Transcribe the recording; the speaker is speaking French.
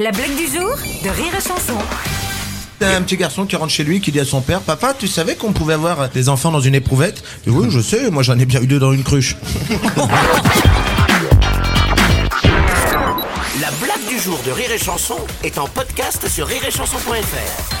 La blague du jour de Rire et Chanson. C'est un petit garçon qui rentre chez lui qui dit à son père Papa, tu savais qu'on pouvait avoir des enfants dans une éprouvette? Oui, je sais, moi j'en ai bien eu deux dans une cruche. La blague du jour de Rire et Chanson est en podcast sur rireetchanson.fr.